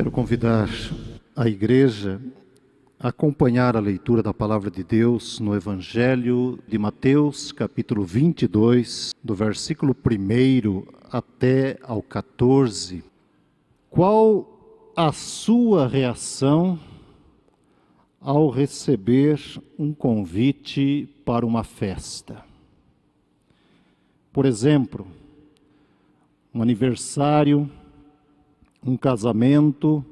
Quero convidar a igreja a acompanhar a leitura da palavra de Deus no Evangelho de Mateus, capítulo 22, do versículo 1 até ao 14. Qual a sua reação ao receber um convite para uma festa? Por exemplo, um aniversário, um casamento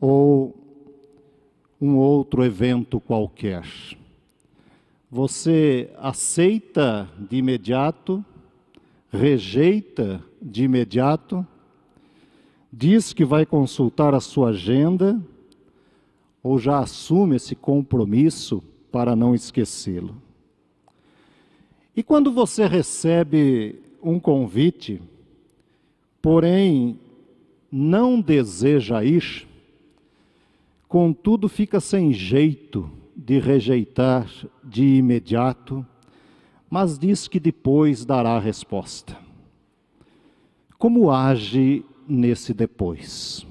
ou um outro evento qualquer. Você aceita de imediato, rejeita de imediato, diz que vai consultar a sua agenda ou já assume esse compromisso para não esquecê-lo. E quando você recebe um convite, porém não deseja ir, contudo fica sem jeito de rejeitar de imediato, mas diz que depois dará a resposta. Como age nesse depois?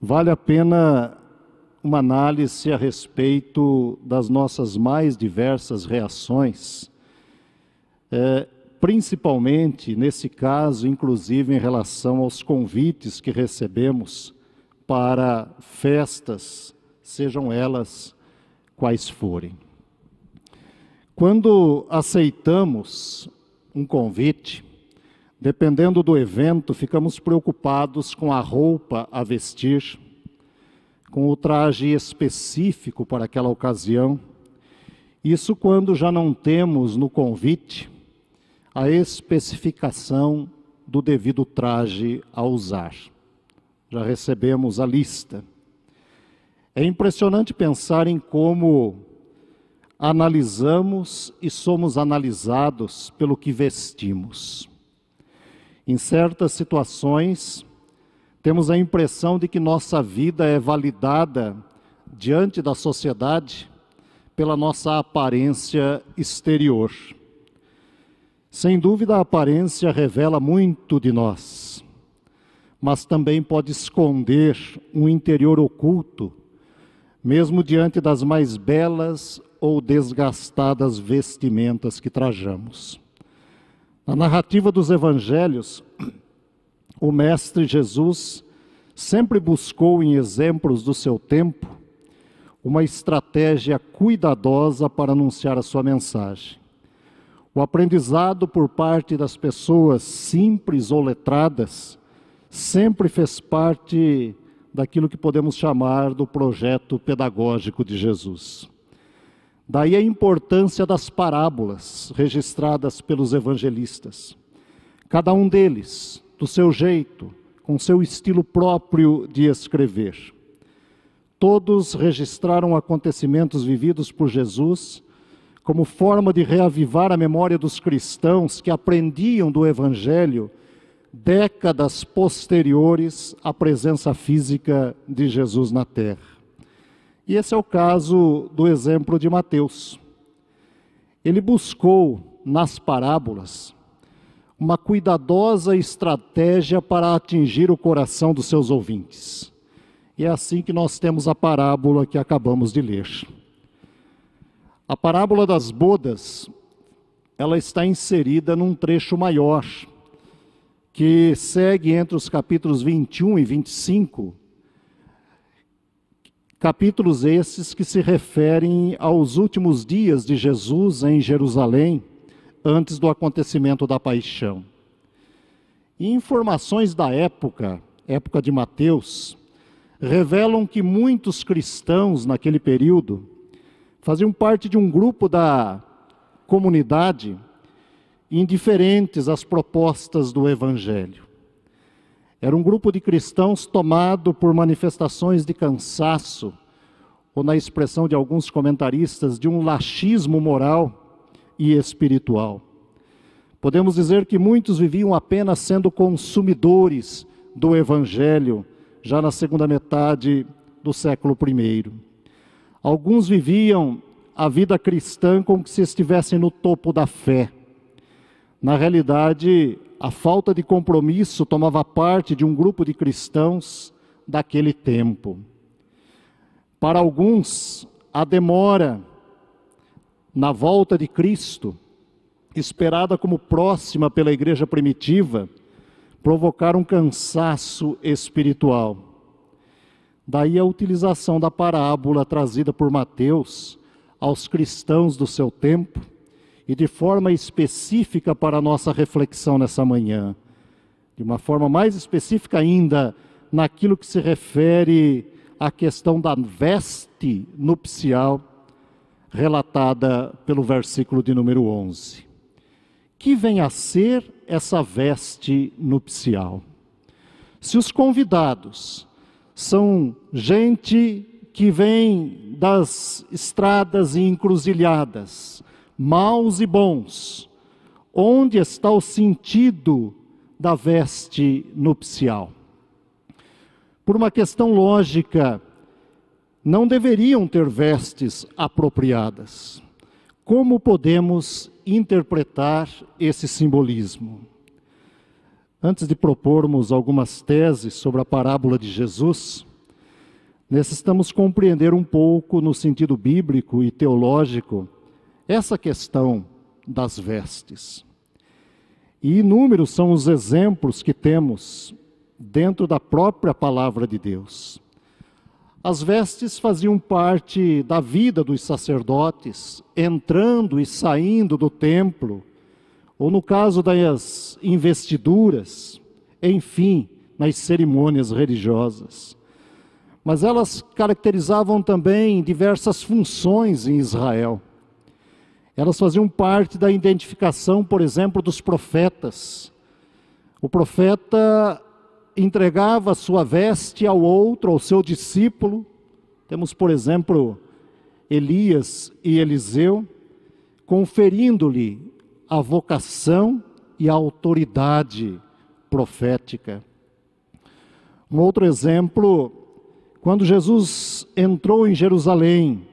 Vale a pena uma análise a respeito das nossas mais diversas reações, é, principalmente nesse caso, inclusive em relação aos convites que recebemos para festas, sejam elas quais forem. Quando aceitamos um convite, dependendo do evento, ficamos preocupados com a roupa a vestir, com o traje específico para aquela ocasião. Isso quando já não temos no convite a especificação do devido traje a usar já recebemos a lista. É impressionante pensar em como analisamos e somos analisados pelo que vestimos. Em certas situações, temos a impressão de que nossa vida é validada diante da sociedade pela nossa aparência exterior. Sem dúvida, a aparência revela muito de nós mas também pode esconder um interior oculto, mesmo diante das mais belas ou desgastadas vestimentas que trajamos. Na narrativa dos evangelhos, o Mestre Jesus sempre buscou em exemplos do seu tempo uma estratégia cuidadosa para anunciar a sua mensagem. O aprendizado por parte das pessoas simples ou letradas sempre fez parte daquilo que podemos chamar do projeto pedagógico de Jesus. Daí a importância das parábolas registradas pelos evangelistas. Cada um deles, do seu jeito, com seu estilo próprio de escrever. Todos registraram acontecimentos vividos por Jesus como forma de reavivar a memória dos cristãos que aprendiam do Evangelho décadas posteriores à presença física de Jesus na terra. E esse é o caso do exemplo de Mateus. Ele buscou nas parábolas uma cuidadosa estratégia para atingir o coração dos seus ouvintes. E é assim que nós temos a parábola que acabamos de ler. A parábola das bodas, ela está inserida num trecho maior, que segue entre os capítulos 21 e 25, capítulos esses que se referem aos últimos dias de Jesus em Jerusalém, antes do acontecimento da paixão. Informações da época, época de Mateus, revelam que muitos cristãos naquele período faziam parte de um grupo da comunidade indiferentes às propostas do Evangelho. Era um grupo de cristãos tomado por manifestações de cansaço, ou na expressão de alguns comentaristas, de um laxismo moral e espiritual. Podemos dizer que muitos viviam apenas sendo consumidores do Evangelho, já na segunda metade do século I. Alguns viviam a vida cristã como se estivessem no topo da fé na realidade, a falta de compromisso tomava parte de um grupo de cristãos daquele tempo. Para alguns, a demora na volta de Cristo, esperada como próxima pela igreja primitiva, provocaram um cansaço espiritual. Daí a utilização da parábola trazida por Mateus aos cristãos do seu tempo e de forma específica para a nossa reflexão nessa manhã. De uma forma mais específica ainda, naquilo que se refere à questão da veste nupcial, relatada pelo versículo de número 11. Que vem a ser essa veste nupcial? Se os convidados são gente que vem das estradas e encruzilhadas, maus e bons, onde está o sentido da veste nupcial? Por uma questão lógica, não deveriam ter vestes apropriadas. Como podemos interpretar esse simbolismo? Antes de propormos algumas teses sobre a parábola de Jesus, necessitamos compreender um pouco, no sentido bíblico e teológico, essa questão das vestes. E inúmeros são os exemplos que temos dentro da própria palavra de Deus. As vestes faziam parte da vida dos sacerdotes, entrando e saindo do templo, ou no caso das investiduras, enfim, nas cerimônias religiosas. Mas elas caracterizavam também diversas funções em Israel. Elas faziam parte da identificação, por exemplo, dos profetas. O profeta entregava sua veste ao outro, ao seu discípulo. Temos, por exemplo, Elias e Eliseu, conferindo-lhe a vocação e a autoridade profética. Um outro exemplo, quando Jesus entrou em Jerusalém,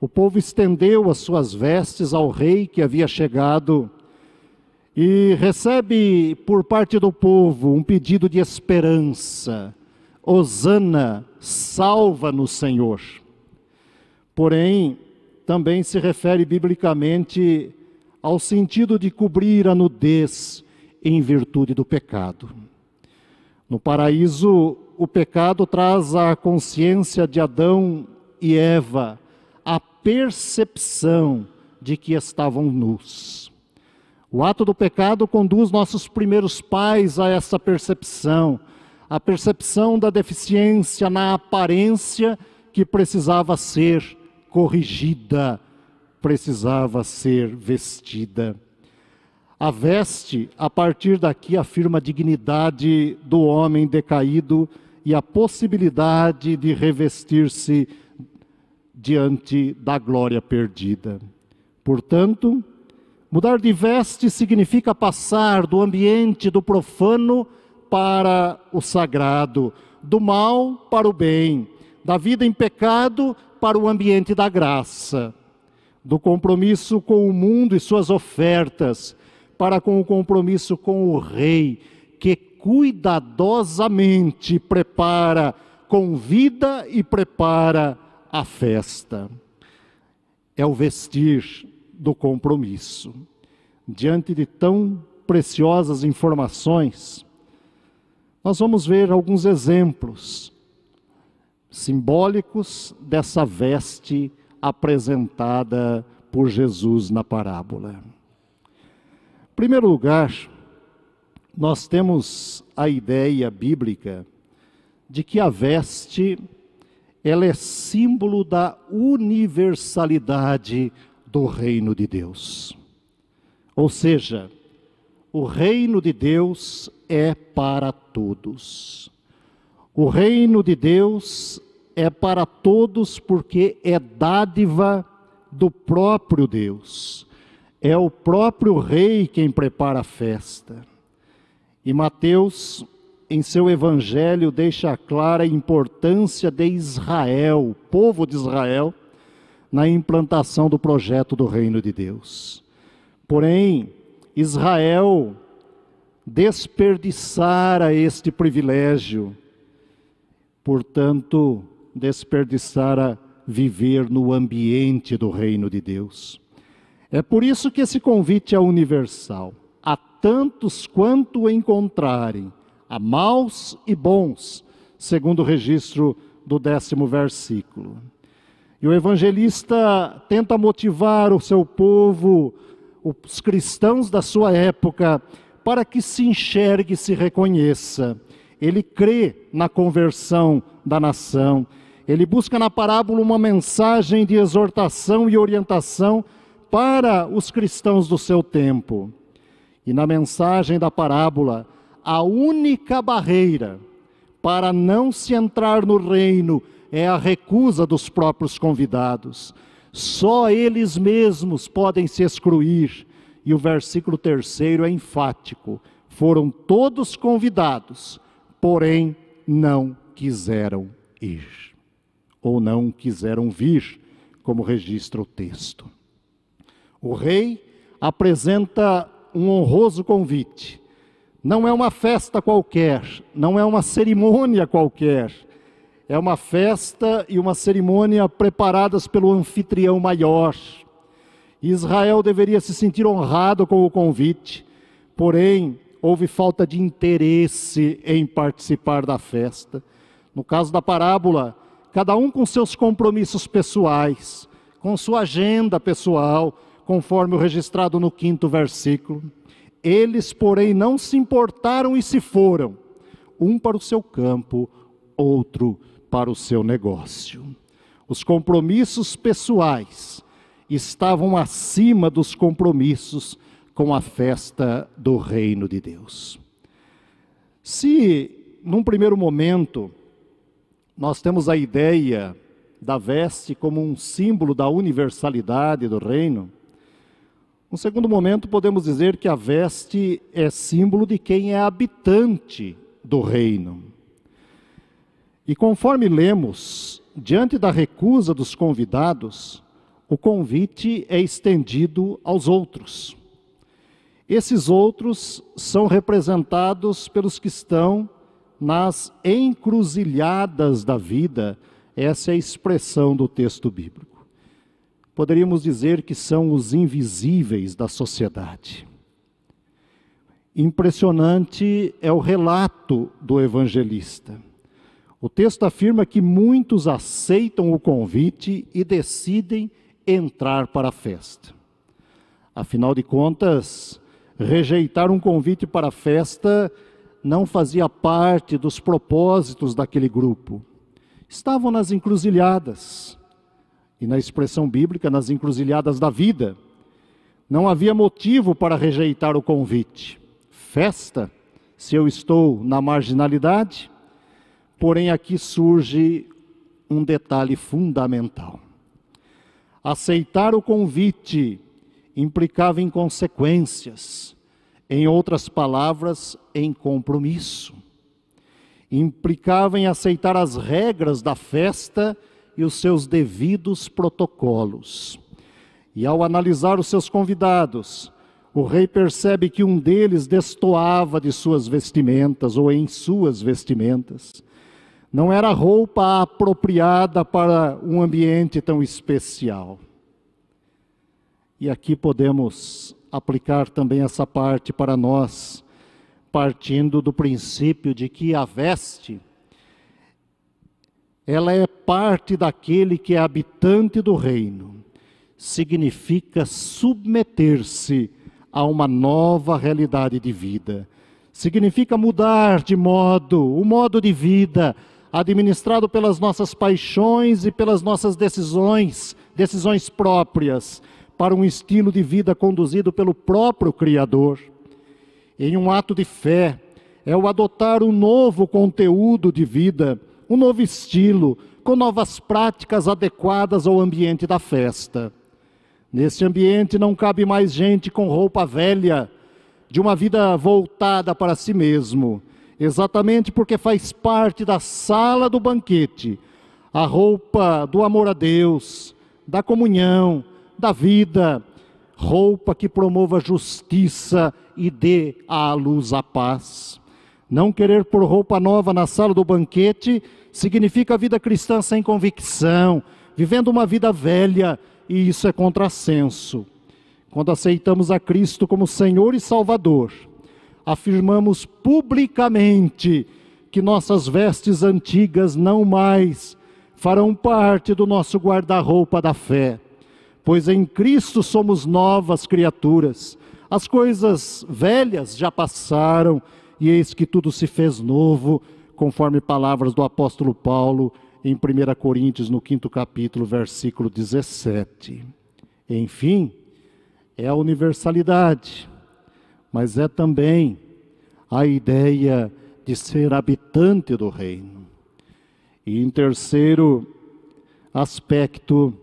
o povo estendeu as suas vestes ao rei que havia chegado e recebe por parte do povo um pedido de esperança. Osana, salva-nos, Senhor. Porém, também se refere biblicamente ao sentido de cobrir a nudez em virtude do pecado. No paraíso, o pecado traz à consciência de Adão e Eva a percepção de que estavam nus. O ato do pecado conduz nossos primeiros pais a essa percepção, a percepção da deficiência na aparência que precisava ser corrigida, precisava ser vestida. A veste, a partir daqui, afirma a dignidade do homem decaído e a possibilidade de revestir-se diante da glória perdida. Portanto, Mudar de veste significa passar do ambiente do profano para o sagrado, do mal para o bem, da vida em pecado para o ambiente da graça, do compromisso com o mundo e suas ofertas, para com o compromisso com o Rei, que cuidadosamente prepara, convida e prepara a festa. É o vestir do compromisso. Diante de tão preciosas informações, nós vamos ver alguns exemplos simbólicos dessa veste apresentada por Jesus na parábola. Em primeiro lugar, nós temos a ideia bíblica de que a veste ela é símbolo da universalidade do reino de Deus. Ou seja, o reino de Deus é para todos. O reino de Deus é para todos porque é dádiva do próprio Deus. É o próprio rei quem prepara a festa. E Mateus, em seu evangelho, deixa clara a importância de Israel, o povo de Israel, na implantação do projeto do reino de Deus. Porém, Israel desperdiçara este privilégio, portanto, desperdiçara viver no ambiente do reino de Deus. É por isso que esse convite é universal. A tantos quanto encontrarem, a maus e bons, segundo o registro do décimo versículo. E o evangelista tenta motivar o seu povo, os cristãos da sua época, para que se enxergue e se reconheça. Ele crê na conversão da nação. Ele busca na parábola uma mensagem de exortação e orientação para os cristãos do seu tempo. E na mensagem da parábola, a única barreira para não se entrar no reino é a recusa dos próprios convidados. Só eles mesmos podem se excluir. E o versículo terceiro é enfático: foram todos convidados, porém não quiseram ir, ou não quiseram vir, como registra o texto. O rei apresenta um honroso convite não é uma festa qualquer, não é uma cerimônia qualquer. É uma festa e uma cerimônia preparadas pelo anfitrião maior. Israel deveria se sentir honrado com o convite, porém, houve falta de interesse em participar da festa. No caso da parábola, cada um com seus compromissos pessoais, com sua agenda pessoal, conforme o registrado no quinto versículo. Eles, porém, não se importaram e se foram, um para o seu campo, outro para o seu negócio. Os compromissos pessoais estavam acima dos compromissos com a festa do reino de Deus. Se, num primeiro momento, nós temos a ideia da veste como um símbolo da universalidade do reino, no segundo momento, podemos dizer que a veste é símbolo de quem é habitante do reino. E conforme lemos, diante da recusa dos convidados, o convite é estendido aos outros. Esses outros são representados pelos que estão nas encruzilhadas da vida, essa é a expressão do texto bíblico poderíamos dizer que são os invisíveis da sociedade. Impressionante é o relato do evangelista. O texto afirma que muitos aceitam o convite e decidem entrar para a festa. Afinal de contas, rejeitar um convite para a festa não fazia parte dos propósitos daquele grupo. Estavam nas encruzilhadas, e na expressão bíblica, nas encruzilhadas da vida. Não havia motivo para rejeitar o convite. Festa, se eu estou na marginalidade, porém aqui surge um detalhe fundamental. Aceitar o convite implicava em consequências, em outras palavras, em compromisso. Implicava em aceitar as regras da festa e os seus devidos protocolos. E ao analisar os seus convidados, o rei percebe que um deles destoava de suas vestimentas ou em suas vestimentas. Não era roupa apropriada para um ambiente tão especial. E aqui podemos aplicar também essa parte para nós, partindo do princípio de que a veste ela é parte daquele que é habitante do reino. Significa submeter-se a uma nova realidade de vida. Significa mudar de modo, o modo de vida administrado pelas nossas paixões e pelas nossas decisões, decisões próprias, para um estilo de vida conduzido pelo próprio Criador. Em um ato de fé, é o adotar um novo conteúdo de vida um novo estilo, com novas práticas adequadas ao ambiente da festa. Nesse ambiente não cabe mais gente com roupa velha, de uma vida voltada para si mesmo, exatamente porque faz parte da sala do banquete, a roupa do amor a Deus, da comunhão, da vida, roupa que promova justiça e dê à luz a paz. Não querer pôr roupa nova na sala do banquete significa vida cristã sem convicção, vivendo uma vida velha, e isso é contrassenso. Quando aceitamos a Cristo como Senhor e Salvador, afirmamos publicamente que nossas vestes antigas não mais farão parte do nosso guarda-roupa da fé, pois em Cristo somos novas criaturas. As coisas velhas já passaram e eis que tudo se fez novo, conforme palavras do apóstolo Paulo em 1 Coríntios, no quinto capítulo, versículo 17. Enfim, é a universalidade, mas é também a ideia de ser habitante do reino. E em terceiro aspecto,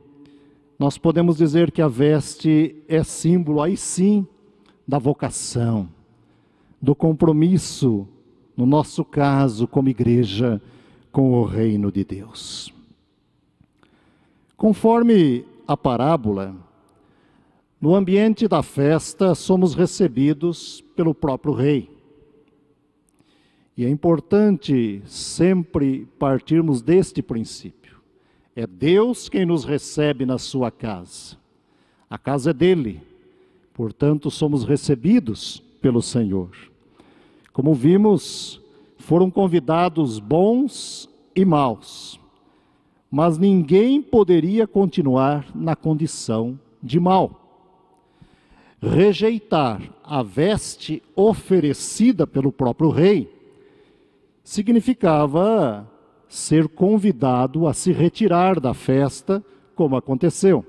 nós podemos dizer que a veste é símbolo, aí sim, da vocação, do compromisso, no nosso caso, como igreja, com o reino de Deus. Conforme a parábola, no ambiente da festa somos recebidos pelo próprio rei. E é importante sempre partirmos deste princípio. É Deus quem nos recebe na sua casa. A casa é dele. Portanto, somos recebidos pelo Senhor. Como vimos, foram convidados bons e maus. Mas ninguém poderia continuar na condição de mal. Rejeitar a veste oferecida pelo próprio rei significava ser convidado a se retirar da festa, como aconteceu.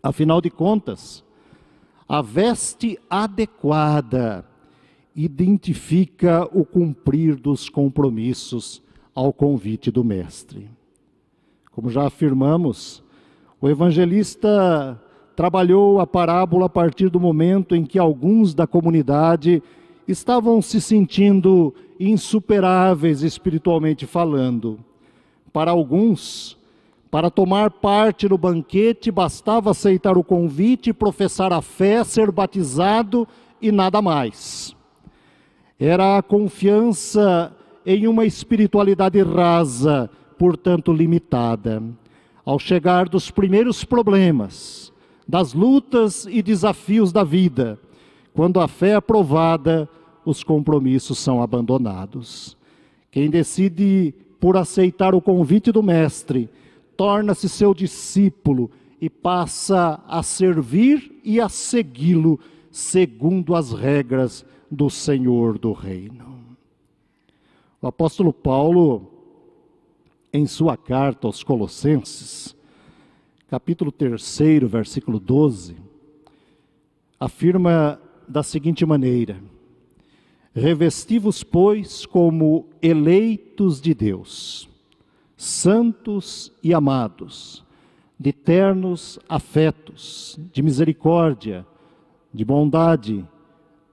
Afinal de contas, a veste adequada identifica o cumprir dos compromissos ao convite do Mestre. Como já afirmamos, o evangelista trabalhou a parábola a partir do momento em que alguns da comunidade estavam se sentindo insuperáveis espiritualmente falando. Para alguns, para tomar parte no banquete, bastava aceitar o convite, professar a fé, ser batizado e nada mais. Era a confiança em uma espiritualidade rasa, portanto limitada. Ao chegar dos primeiros problemas, das lutas e desafios da vida, quando a fé é os compromissos são abandonados. Quem decide por aceitar o convite do Mestre, torna-se seu discípulo e passa a servir e a segui-lo segundo as regras do Senhor do Reino. O apóstolo Paulo, em sua carta aos Colossenses, capítulo 3, versículo 12, afirma da seguinte maneira: Revesti-vos, pois, como eleitos de Deus, santos e amados, de ternos afetos, de misericórdia, de bondade,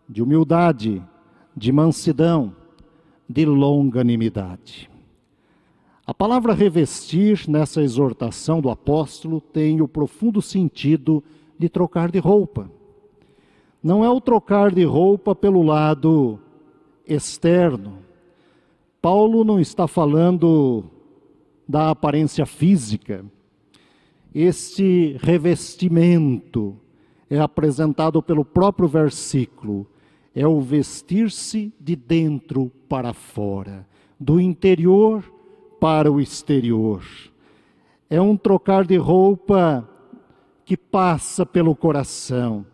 de humildade, de mansidão, de longanimidade. A palavra revestir nessa exortação do apóstolo tem o profundo sentido de trocar de roupa. Não é o trocar de roupa pelo lado externo. Paulo não está falando da aparência física. Este revestimento é apresentado pelo próprio versículo. É o vestir-se de dentro para fora, do interior para o exterior. É um trocar de roupa que passa pelo coração,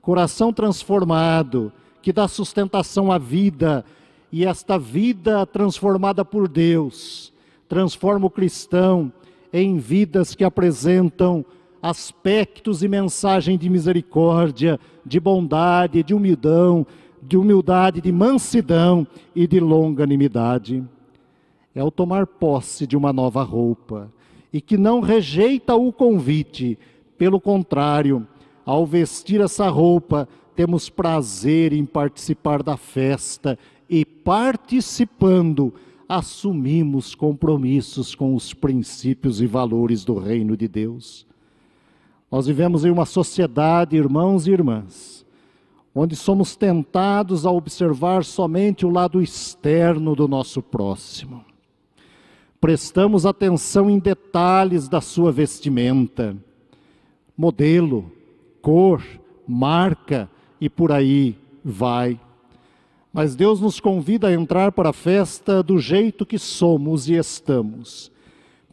coração transformado, que dá sustentação à vida, e esta vida transformada por Deus transforma o cristão em vidas que apresentam aspectos e mensagem de misericórdia, de bondade, de humildão, de humildade, de mansidão e de longanimidade. É o tomar posse de uma nova roupa e que não rejeita o convite, pelo contrário, ao vestir essa roupa, temos prazer em participar da festa e participando, assumimos compromissos com os princípios e valores do reino de Deus. Nós vivemos em uma sociedade, irmãos e irmãs, onde somos tentados a observar somente o lado externo do nosso próximo. Prestamos atenção em detalhes da sua vestimenta, modelo, cor, marca e por aí vai. Mas Deus nos convida a entrar para a festa do jeito que somos e estamos,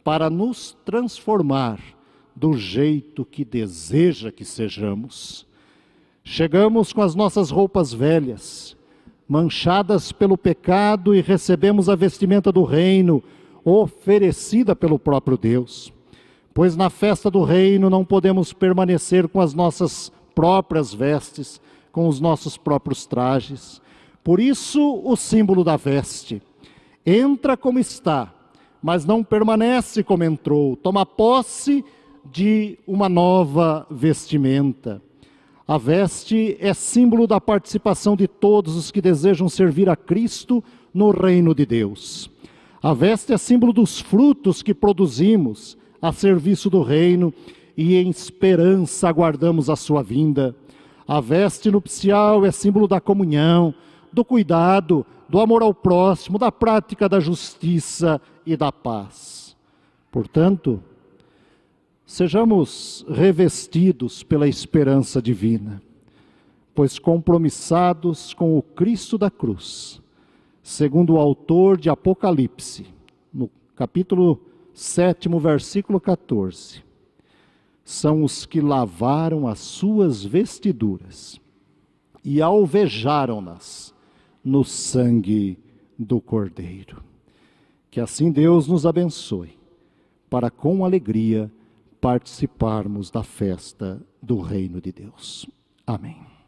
para nos transformar do jeito que deseja que sejamos. Chegamos com as nossas roupas velhas, manchadas pelo pecado, e recebemos a vestimenta do reino, oferecida pelo próprio Deus. Pois na festa do reino não podemos permanecer com as nossas próprias vestes, com os nossos próprios trajes. Por isso, o símbolo da veste. Entra como está, mas não permanece como entrou. Toma posse de uma nova vestimenta. A veste é símbolo da participação de todos os que desejam servir a Cristo no reino de Deus. A veste é símbolo dos frutos que produzimos a serviço do reino e em esperança aguardamos a sua vinda. A veste nupcial é símbolo da comunhão, do cuidado, do amor ao próximo, da prática da justiça e da paz. Portanto, Sejamos revestidos pela esperança divina, pois compromissados com o Cristo da cruz, segundo o autor de Apocalipse, no capítulo 7, versículo 14, são os que lavaram as suas vestiduras e alvejaram-nas no sangue do Cordeiro. Que assim Deus nos abençoe, para com alegria participarmos da festa do reino de Deus. Amém.